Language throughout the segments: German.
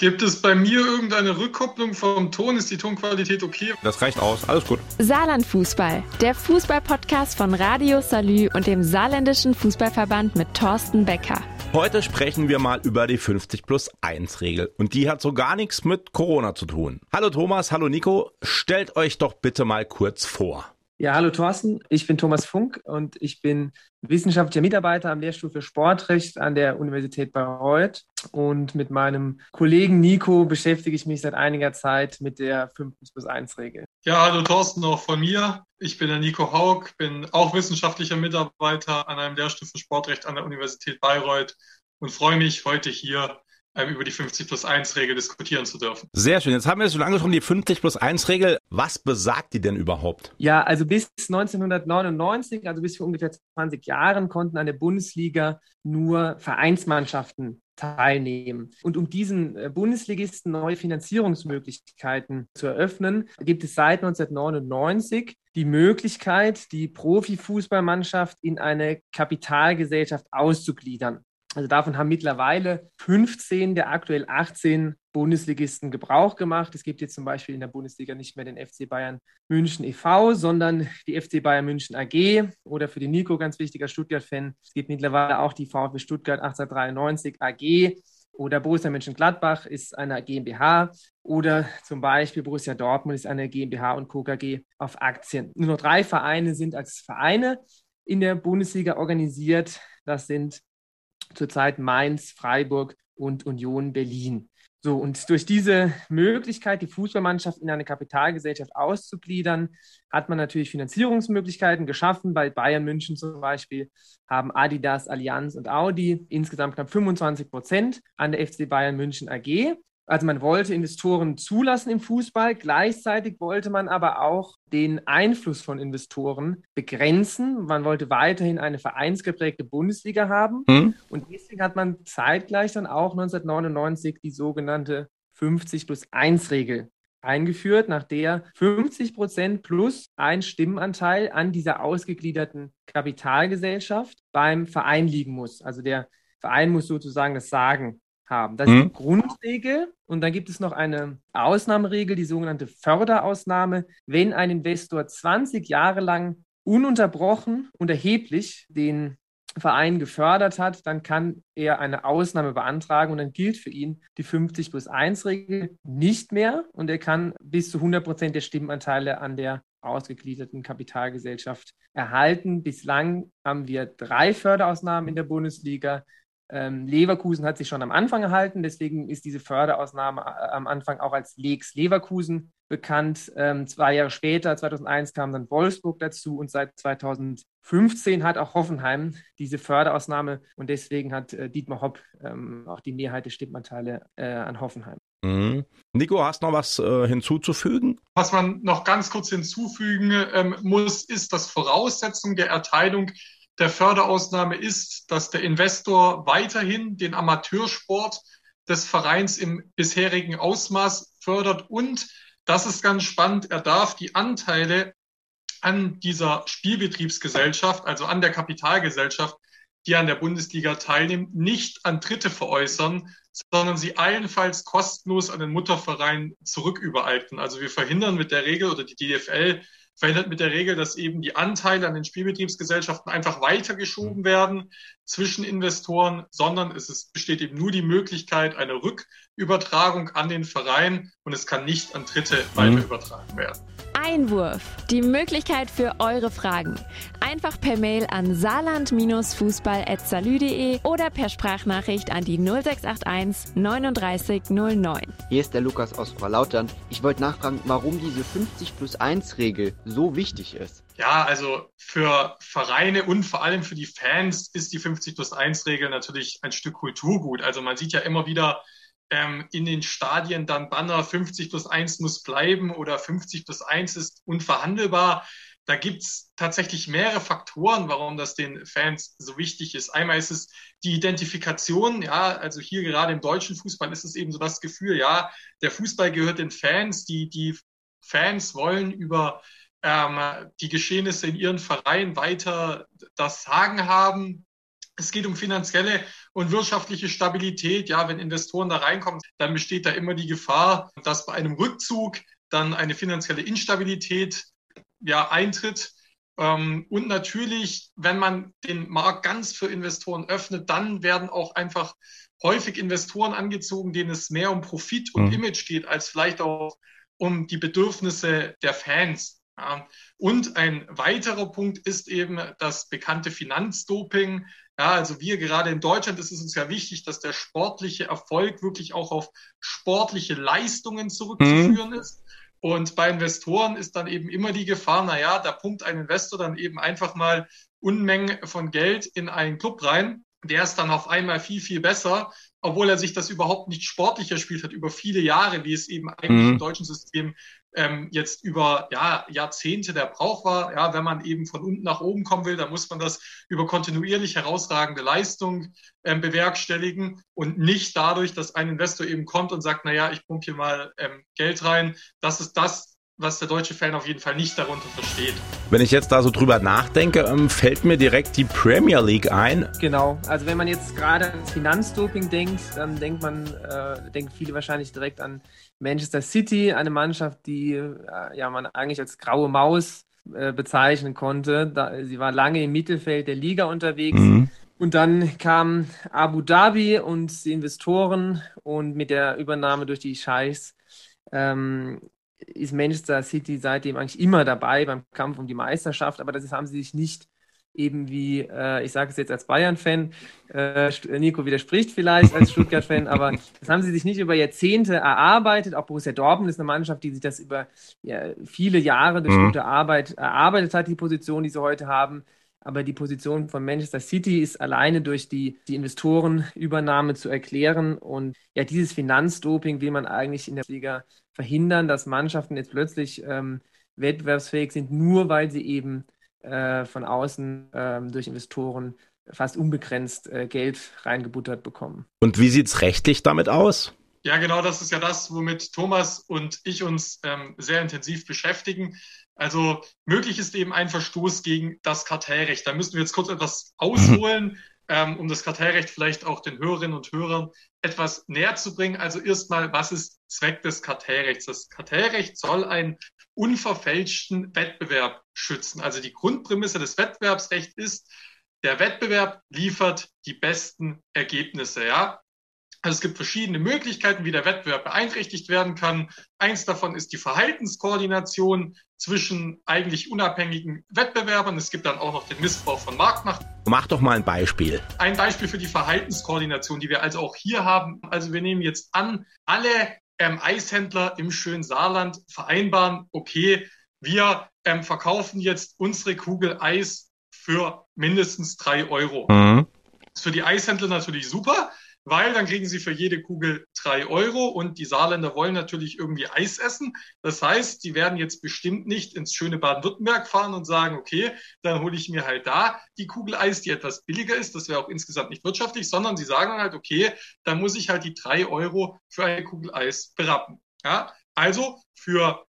Gibt es bei mir irgendeine Rückkopplung vom Ton? Ist die Tonqualität okay? Das reicht aus. Alles gut. Saarland Fußball, der Fußballpodcast von Radio Salü und dem Saarländischen Fußballverband mit Thorsten Becker. Heute sprechen wir mal über die 50 plus 1 Regel. Und die hat so gar nichts mit Corona zu tun. Hallo Thomas, hallo Nico. Stellt euch doch bitte mal kurz vor. Ja, hallo Thorsten, ich bin Thomas Funk und ich bin wissenschaftlicher Mitarbeiter am Lehrstuhl für Sportrecht an der Universität Bayreuth. Und mit meinem Kollegen Nico beschäftige ich mich seit einiger Zeit mit der 5 plus 1 Regel. Ja, hallo Thorsten, auch von mir. Ich bin der Nico Haug, bin auch wissenschaftlicher Mitarbeiter an einem Lehrstuhl für Sportrecht an der Universität Bayreuth und freue mich, heute hier über die 50 plus 1 Regel diskutieren zu dürfen. Sehr schön. Jetzt haben wir es schon angesprochen, die 50 plus 1 Regel. Was besagt die denn überhaupt? Ja, also bis 1999, also bis vor ungefähr 20 Jahren, konnten an der Bundesliga nur Vereinsmannschaften teilnehmen. Und um diesen äh, Bundesligisten neue Finanzierungsmöglichkeiten zu eröffnen, gibt es seit 1999 die Möglichkeit, die Profifußballmannschaft in eine Kapitalgesellschaft auszugliedern. Also davon haben mittlerweile 15 der aktuell 18 Bundesligisten Gebrauch gemacht. Es gibt jetzt zum Beispiel in der Bundesliga nicht mehr den FC Bayern München e.V., sondern die FC Bayern München AG oder für den Nico ganz wichtiger Stuttgart-Fan. Es gibt mittlerweile auch die VfB Stuttgart 1893 AG oder Borussia Mönchengladbach ist eine GmbH oder zum Beispiel Borussia Dortmund ist eine GmbH und Co. KG auf Aktien. Nur noch drei Vereine sind als Vereine in der Bundesliga organisiert. Das sind zurzeit Mainz, Freiburg und Union Berlin. So, und durch diese Möglichkeit, die Fußballmannschaft in eine Kapitalgesellschaft auszugliedern, hat man natürlich Finanzierungsmöglichkeiten geschaffen. Bei Bayern München zum Beispiel haben Adidas, Allianz und Audi insgesamt knapp 25 Prozent an der FC Bayern München AG. Also man wollte Investoren zulassen im Fußball, gleichzeitig wollte man aber auch den Einfluss von Investoren begrenzen. Man wollte weiterhin eine vereinsgeprägte Bundesliga haben. Mhm. Und deswegen hat man zeitgleich dann auch 1999 die sogenannte 50 plus 1 Regel eingeführt, nach der 50 Prozent plus ein Stimmenanteil an dieser ausgegliederten Kapitalgesellschaft beim Verein liegen muss. Also der Verein muss sozusagen das Sagen haben. Das ist die mhm. Grundregel. Und dann gibt es noch eine Ausnahmeregel, die sogenannte Förderausnahme. Wenn ein Investor 20 Jahre lang ununterbrochen und erheblich den Verein gefördert hat, dann kann er eine Ausnahme beantragen und dann gilt für ihn die 50 plus 1 Regel nicht mehr und er kann bis zu 100 Prozent der Stimmenanteile an der ausgegliederten Kapitalgesellschaft erhalten. Bislang haben wir drei Förderausnahmen in der Bundesliga. Ähm, Leverkusen hat sich schon am Anfang erhalten, deswegen ist diese Förderausnahme äh, am Anfang auch als Lex Leverkusen bekannt. Ähm, zwei Jahre später, 2001, kam dann Wolfsburg dazu und seit 2015 hat auch Hoffenheim diese Förderausnahme und deswegen hat äh, Dietmar Hopp ähm, auch die Mehrheit der Stimmanteile äh, an Hoffenheim. Mhm. Nico, hast du noch was äh, hinzuzufügen? Was man noch ganz kurz hinzufügen ähm, muss, ist, dass Voraussetzung der Erteilung der Förderausnahme ist, dass der Investor weiterhin den Amateursport des Vereins im bisherigen Ausmaß fördert und, das ist ganz spannend, er darf die Anteile an dieser Spielbetriebsgesellschaft, also an der Kapitalgesellschaft, die an der Bundesliga teilnimmt, nicht an Dritte veräußern, sondern sie allenfalls kostenlos an den Mutterverein zurückübereignen. Also wir verhindern mit der Regel oder die DFL verhindert mit der Regel, dass eben die Anteile an den Spielbetriebsgesellschaften einfach weitergeschoben werden zwischen Investoren, sondern es ist, besteht eben nur die Möglichkeit einer Rückübertragung an den Verein und es kann nicht an Dritte mhm. weiter übertragen werden. Einwurf. Die Möglichkeit für eure Fragen. Einfach per Mail an saarland-fußball.salü.de oder per Sprachnachricht an die 0681 39 09. Hier ist der Lukas aus Frau Ich wollte nachfragen, warum diese 50 plus 1 Regel so wichtig ist. Ja, also für Vereine und vor allem für die Fans ist die 50 plus 1 Regel natürlich ein Stück Kulturgut. Also man sieht ja immer wieder ähm, in den Stadien dann Banner 50 plus 1 muss bleiben oder 50 plus 1 ist unverhandelbar. Da gibt's tatsächlich mehrere Faktoren, warum das den Fans so wichtig ist. Einmal ist es die Identifikation, ja, also hier gerade im deutschen Fußball ist es eben so das Gefühl, ja, der Fußball gehört den Fans, die, die Fans wollen über ähm, die Geschehnisse in ihren Vereinen weiter das Sagen haben. Es geht um finanzielle und wirtschaftliche Stabilität. Ja, wenn Investoren da reinkommen, dann besteht da immer die Gefahr, dass bei einem Rückzug dann eine finanzielle Instabilität ja, eintritt. Ähm, und natürlich, wenn man den Markt ganz für Investoren öffnet, dann werden auch einfach häufig Investoren angezogen, denen es mehr um Profit und mhm. Image geht, als vielleicht auch um die Bedürfnisse der Fans. Ja. Und ein weiterer Punkt ist eben das bekannte Finanzdoping. Ja, also wir gerade in Deutschland ist es uns ja wichtig, dass der sportliche Erfolg wirklich auch auf sportliche Leistungen zurückzuführen mhm. ist. Und bei Investoren ist dann eben immer die Gefahr, na ja, da pumpt ein Investor dann eben einfach mal Unmengen von Geld in einen Club rein. Der ist dann auf einmal viel, viel besser obwohl er sich das überhaupt nicht sportlich erspielt hat, über viele Jahre, wie es eben eigentlich mhm. im deutschen System ähm, jetzt über ja, Jahrzehnte der Brauch war. Ja, wenn man eben von unten nach oben kommen will, dann muss man das über kontinuierlich herausragende Leistung ähm, bewerkstelligen und nicht dadurch, dass ein Investor eben kommt und sagt, na ja, ich pumpe hier mal ähm, Geld rein. Das ist das, was der deutsche Fan auf jeden Fall nicht darunter versteht. Wenn ich jetzt da so drüber nachdenke, ähm, fällt mir direkt die Premier League ein. Genau, also wenn man jetzt gerade ans Finanzdoping denkt, dann denkt man, äh, denken viele wahrscheinlich direkt an Manchester City, eine Mannschaft, die äh, ja man eigentlich als graue Maus äh, bezeichnen konnte. Da, sie war lange im Mittelfeld der Liga unterwegs. Mhm. Und dann kam Abu Dhabi und die Investoren und mit der Übernahme durch die Scheichs ähm, ist Manchester City seitdem eigentlich immer dabei beim Kampf um die Meisterschaft, aber das haben sie sich nicht eben wie, äh, ich sage es jetzt als Bayern-Fan, äh, Nico widerspricht vielleicht als Stuttgart-Fan, aber das haben sie sich nicht über Jahrzehnte erarbeitet. Auch Borussia Dortmund ist eine Mannschaft, die sich das über ja, viele Jahre durch mhm. gute Arbeit erarbeitet hat, die Position, die sie heute haben. Aber die Position von Manchester City ist alleine durch die, die Investorenübernahme zu erklären. Und ja, dieses Finanzdoping will man eigentlich in der Liga verhindern, dass Mannschaften jetzt plötzlich ähm, wettbewerbsfähig sind, nur weil sie eben äh, von außen ähm, durch Investoren fast unbegrenzt äh, Geld reingebuttert bekommen. Und wie sieht es rechtlich damit aus? Ja, genau, das ist ja das, womit Thomas und ich uns ähm, sehr intensiv beschäftigen. Also möglich ist eben ein Verstoß gegen das Kartellrecht. Da müssen wir jetzt kurz etwas ausholen, ähm, um das Kartellrecht vielleicht auch den Hörerinnen und Hörern etwas näher zu bringen. Also erstmal, was ist Zweck des Kartellrechts? Das Kartellrecht soll einen unverfälschten Wettbewerb schützen. Also die Grundprämisse des Wettbewerbsrechts ist, der Wettbewerb liefert die besten Ergebnisse. Ja? Also es gibt verschiedene Möglichkeiten, wie der Wettbewerb beeinträchtigt werden kann. Eins davon ist die Verhaltenskoordination zwischen eigentlich unabhängigen Wettbewerbern. Es gibt dann auch noch den Missbrauch von Marktmacht. Mach doch mal ein Beispiel. Ein Beispiel für die Verhaltenskoordination, die wir also auch hier haben. Also wir nehmen jetzt an, alle ähm, Eishändler im schönen Saarland vereinbaren, okay, wir ähm, verkaufen jetzt unsere Kugel Eis für mindestens drei Euro. Mhm. Das ist für die Eishändler natürlich super weil dann kriegen sie für jede Kugel drei Euro und die Saarländer wollen natürlich irgendwie Eis essen. Das heißt, die werden jetzt bestimmt nicht ins schöne Baden-Württemberg fahren und sagen, okay, dann hole ich mir halt da die Kugel Eis, die etwas billiger ist. Das wäre auch insgesamt nicht wirtschaftlich, sondern sie sagen halt, okay, dann muss ich halt die drei Euro für eine Kugel Eis berappen. Ja, also für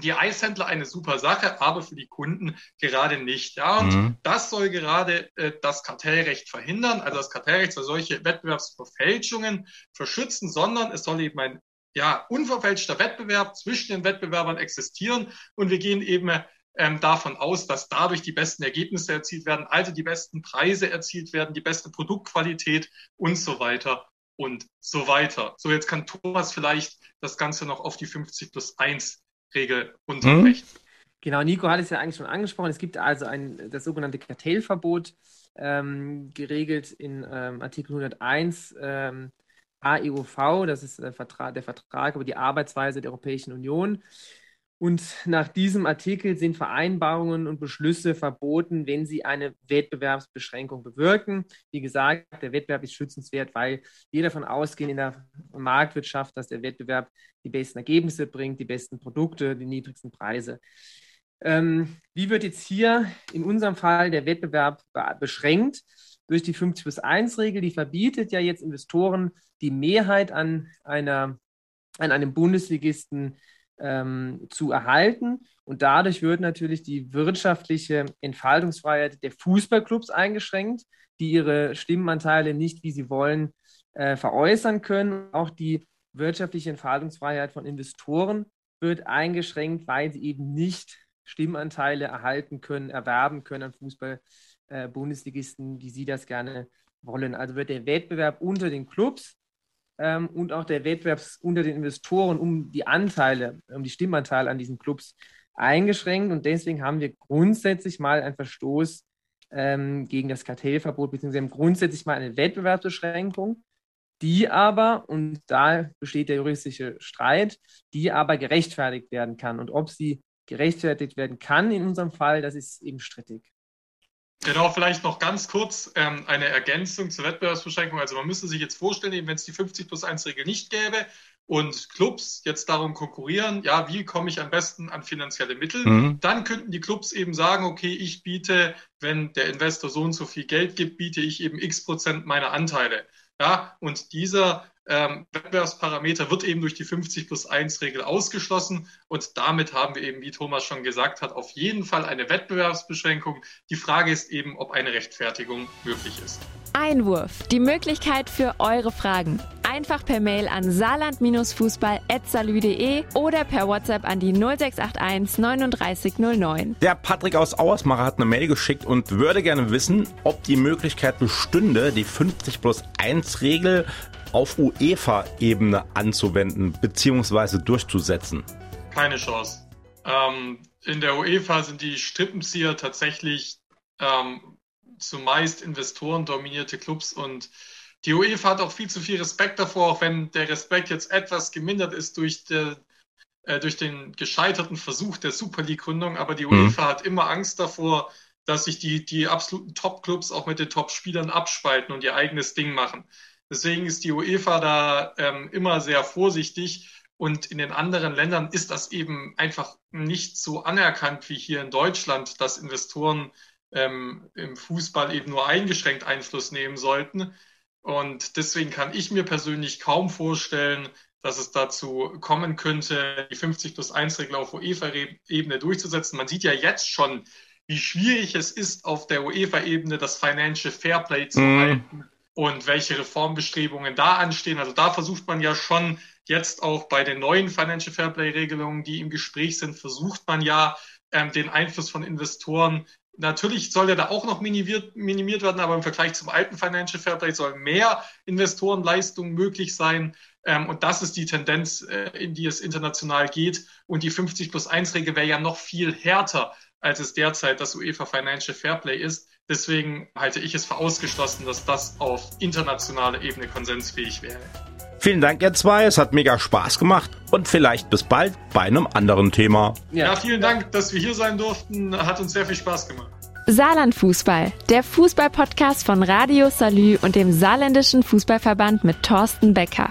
die Eishändler eine super Sache, aber für die Kunden gerade nicht. Ja, und mhm. das soll gerade äh, das Kartellrecht verhindern. Also das Kartellrecht soll solche Wettbewerbsverfälschungen verschützen, sondern es soll eben ein ja, unverfälschter Wettbewerb zwischen den Wettbewerbern existieren. Und wir gehen eben ähm, davon aus, dass dadurch die besten Ergebnisse erzielt werden, also die besten Preise erzielt werden, die beste Produktqualität und so weiter und so weiter. So, jetzt kann Thomas vielleicht das Ganze noch auf die 50 plus 1 Regel unserem Hm? Genau, Nico hat es ja eigentlich schon angesprochen. Es gibt also ein, das sogenannte Kartellverbot, ähm, geregelt in ähm, Artikel 101 ähm, AEUV, das ist äh, Vertrag, der Vertrag über die Arbeitsweise der Europäischen Union. Und nach diesem Artikel sind Vereinbarungen und Beschlüsse verboten, wenn sie eine Wettbewerbsbeschränkung bewirken. Wie gesagt, der Wettbewerb ist schützenswert, weil wir davon ausgehen in der Marktwirtschaft, dass der Wettbewerb die besten Ergebnisse bringt, die besten Produkte, die niedrigsten Preise. Ähm, wie wird jetzt hier in unserem Fall der Wettbewerb beschränkt? Durch die 50 plus 1 Regel, die verbietet ja jetzt Investoren die Mehrheit an, einer, an einem Bundesligisten ähm, zu erhalten. Und dadurch wird natürlich die wirtschaftliche Entfaltungsfreiheit der Fußballclubs eingeschränkt. die ihre Stimmenanteile nicht, wie sie wollen, äh, veräußern können. Auch die wirtschaftliche Entfaltungsfreiheit von Investoren wird eingeschränkt, weil sie eben nicht Stimmanteile erhalten können, erwerben können an Fußball-Bundesligisten, äh, wie sie das gerne wollen. Also wird der Wettbewerb unter den Clubs ähm, und auch der Wettbewerb unter den Investoren um die Anteile, um die Stimmanteile an diesen Clubs eingeschränkt. Und deswegen haben wir grundsätzlich mal einen Verstoß ähm, gegen das Kartellverbot, beziehungsweise grundsätzlich mal eine Wettbewerbsbeschränkung, die aber, und da besteht der juristische Streit, die aber gerechtfertigt werden kann. Und ob sie gerechtfertigt werden kann in unserem Fall, das ist eben strittig. Genau, vielleicht noch ganz kurz ähm, eine Ergänzung zur Wettbewerbsbeschränkung. Also man müsste sich jetzt vorstellen, wenn es die 50 plus 1 Regel nicht gäbe und Clubs jetzt darum konkurrieren, ja, wie komme ich am besten an finanzielle Mittel, mhm. dann könnten die Clubs eben sagen, okay, ich biete, wenn der Investor so und so viel Geld gibt, biete ich eben x Prozent meiner Anteile. Ja, und dieser ähm, Wettbewerbsparameter wird eben durch die 50 plus 1 Regel ausgeschlossen. Und damit haben wir eben, wie Thomas schon gesagt hat, auf jeden Fall eine Wettbewerbsbeschränkung. Die Frage ist eben, ob eine Rechtfertigung möglich ist. Einwurf. Die Möglichkeit für eure Fragen. Einfach per Mail an saarland-fußball.salü.de oder per WhatsApp an die 0681 3909. Der Patrick aus Auersmacher hat eine Mail geschickt und würde gerne wissen, ob die Möglichkeit bestünde, die 50 plus 1 Regel auf UEFA-Ebene anzuwenden bzw. durchzusetzen? Keine Chance. Ähm, in der UEFA sind die Strippenzieher tatsächlich ähm, zumeist Investoren dominierte Clubs und die UEFA hat auch viel zu viel Respekt davor, auch wenn der Respekt jetzt etwas gemindert ist durch, der, äh, durch den gescheiterten Versuch der Super League-Gründung. Aber die mhm. UEFA hat immer Angst davor, dass sich die, die absoluten Top-Clubs auch mit den Top-Spielern abspalten und ihr eigenes Ding machen. Deswegen ist die UEFA da ähm, immer sehr vorsichtig. Und in den anderen Ländern ist das eben einfach nicht so anerkannt wie hier in Deutschland, dass Investoren ähm, im Fußball eben nur eingeschränkt Einfluss nehmen sollten. Und deswegen kann ich mir persönlich kaum vorstellen, dass es dazu kommen könnte, die 50 plus 1 Regel auf UEFA-Ebene durchzusetzen. Man sieht ja jetzt schon, wie schwierig es ist, auf der UEFA-Ebene das Financial Fairplay zu mm. halten und welche Reformbestrebungen da anstehen. Also da versucht man ja schon jetzt auch bei den neuen Financial Fairplay Regelungen, die im Gespräch sind, versucht man ja ähm, den Einfluss von Investoren Natürlich soll der da auch noch minimiert, minimiert werden, aber im Vergleich zum alten Financial Fairplay soll mehr Investorenleistung möglich sein. Ähm, und das ist die Tendenz, äh, in die es international geht. Und die 50 plus 1 Regel wäre ja noch viel härter, als es derzeit das UEFA Financial Fairplay ist. Deswegen halte ich es für ausgeschlossen, dass das auf internationaler Ebene konsensfähig wäre. Vielen Dank, ihr zwei. Es hat mega Spaß gemacht und vielleicht bis bald bei einem anderen Thema. Ja, ja vielen Dank, dass wir hier sein durften. Hat uns sehr viel Spaß gemacht. Saarland Fußball, der Fußball-Podcast von Radio Salü und dem Saarländischen Fußballverband mit Thorsten Becker.